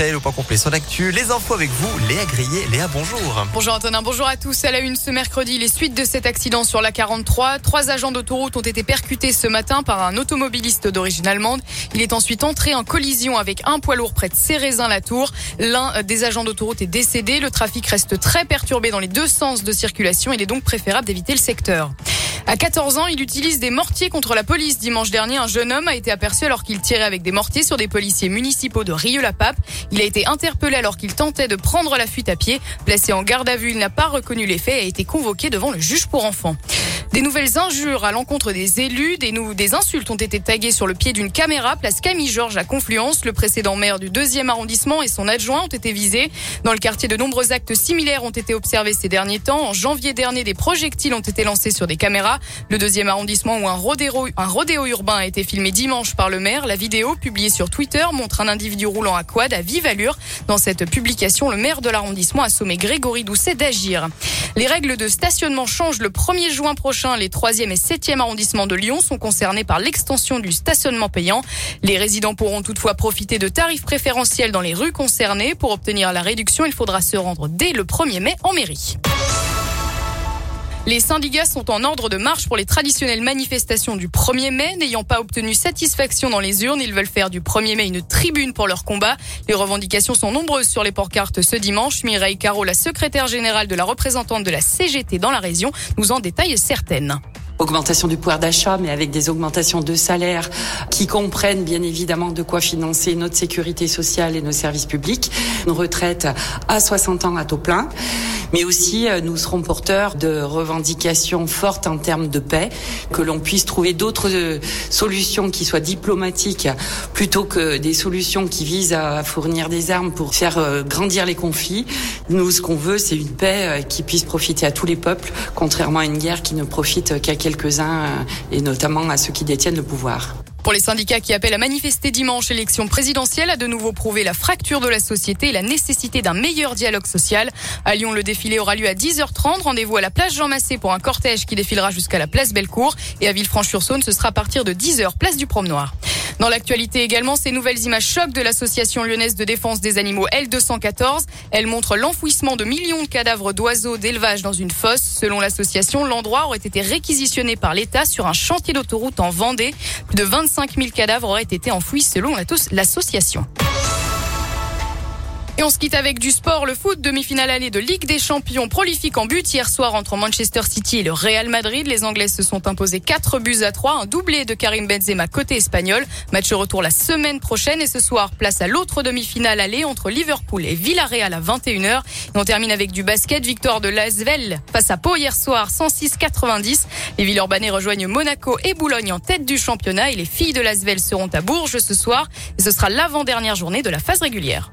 Au point complet sur l'actu, les infos avec vous, Léa Grillé. Léa, bonjour. Bonjour Antonin, bonjour à tous. À la une ce mercredi, les suites de cet accident sur la 43. Trois agents d'autoroute ont été percutés ce matin par un automobiliste d'origine allemande. Il est ensuite entré en collision avec un poids lourd près de Cérezin-la-Tour. L'un des agents d'autoroute est décédé. Le trafic reste très perturbé dans les deux sens de circulation. Il est donc préférable d'éviter le secteur. À 14 ans, il utilise des mortiers contre la police. Dimanche dernier, un jeune homme a été aperçu alors qu'il tirait avec des mortiers sur des policiers municipaux de Rieux-la-Pape. Il a été interpellé alors qu'il tentait de prendre la fuite à pied. Placé en garde à vue, il n'a pas reconnu les faits et a été convoqué devant le juge pour enfants. Des nouvelles injures à l'encontre des élus, des, des insultes ont été taguées sur le pied d'une caméra, place Camille Georges à Confluence. Le précédent maire du deuxième arrondissement et son adjoint ont été visés. Dans le quartier, de nombreux actes similaires ont été observés ces derniers temps. En janvier dernier, des projectiles ont été lancés sur des caméras. Le deuxième arrondissement où un rodéo, un rodéo urbain a été filmé dimanche par le maire. La vidéo publiée sur Twitter montre un individu roulant à quad à vive allure. Dans cette publication, le maire de l'arrondissement a sommé Grégory Doucet d'agir. Les règles de stationnement changent le 1er juin prochain. Les 3e et 7e arrondissements de Lyon sont concernés par l'extension du stationnement payant. Les résidents pourront toutefois profiter de tarifs préférentiels dans les rues concernées. Pour obtenir la réduction, il faudra se rendre dès le 1er mai en mairie. Les syndicats sont en ordre de marche pour les traditionnelles manifestations du 1er mai. N'ayant pas obtenu satisfaction dans les urnes, ils veulent faire du 1er mai une tribune pour leur combat. Les revendications sont nombreuses sur les porte-cartes ce dimanche. Mireille Caro, la secrétaire générale de la représentante de la CGT dans la région, nous en détaille certaines augmentation du pouvoir d'achat, mais avec des augmentations de salaire qui comprennent bien évidemment de quoi financer notre sécurité sociale et nos services publics, une retraite à 60 ans à taux plein. Mais aussi, euh, nous serons porteurs de revendications fortes en termes de paix, que l'on puisse trouver d'autres euh, solutions qui soient diplomatiques plutôt que des solutions qui visent à fournir des armes pour faire euh, grandir les conflits. Nous, ce qu'on veut, c'est une paix qui puisse profiter à tous les peuples, contrairement à une guerre qui ne profite qu'à quelques-uns, et notamment à ceux qui détiennent le pouvoir. Pour les syndicats qui appellent à manifester dimanche, l'élection présidentielle a de nouveau prouvé la fracture de la société et la nécessité d'un meilleur dialogue social. À Lyon, le défilé aura lieu à 10h30. Rendez-vous à la place Jean Massé pour un cortège qui défilera jusqu'à la place Bellecour. Et à Villefranche-sur-Saône, ce sera à partir de 10h, place du Promenoir. Dans l'actualité également, ces nouvelles images choc de l'association lyonnaise de défense des animaux L214. Elles montrent l'enfouissement de millions de cadavres d'oiseaux d'élevage dans une fosse. Selon l'association, l'endroit aurait été réquisitionné par l'État sur un chantier d'autoroute en Vendée. Plus de 25 000 cadavres auraient été enfouis selon l'association. Et on se quitte avec du sport, le foot, demi-finale allée de Ligue des Champions, prolifique en but hier soir entre Manchester City et le Real Madrid. Les Anglais se sont imposés 4 buts à 3, un doublé de Karim Benzema côté espagnol. Match retour la semaine prochaine et ce soir, place à l'autre demi-finale allée entre Liverpool et Villarreal à 21h. Et on termine avec du basket, victoire de l'Asvel face à Pau hier soir, 106-90. Les Villeurbanais rejoignent Monaco et Boulogne en tête du championnat et les filles de l'Asvel seront à Bourges ce soir et ce sera l'avant-dernière journée de la phase régulière.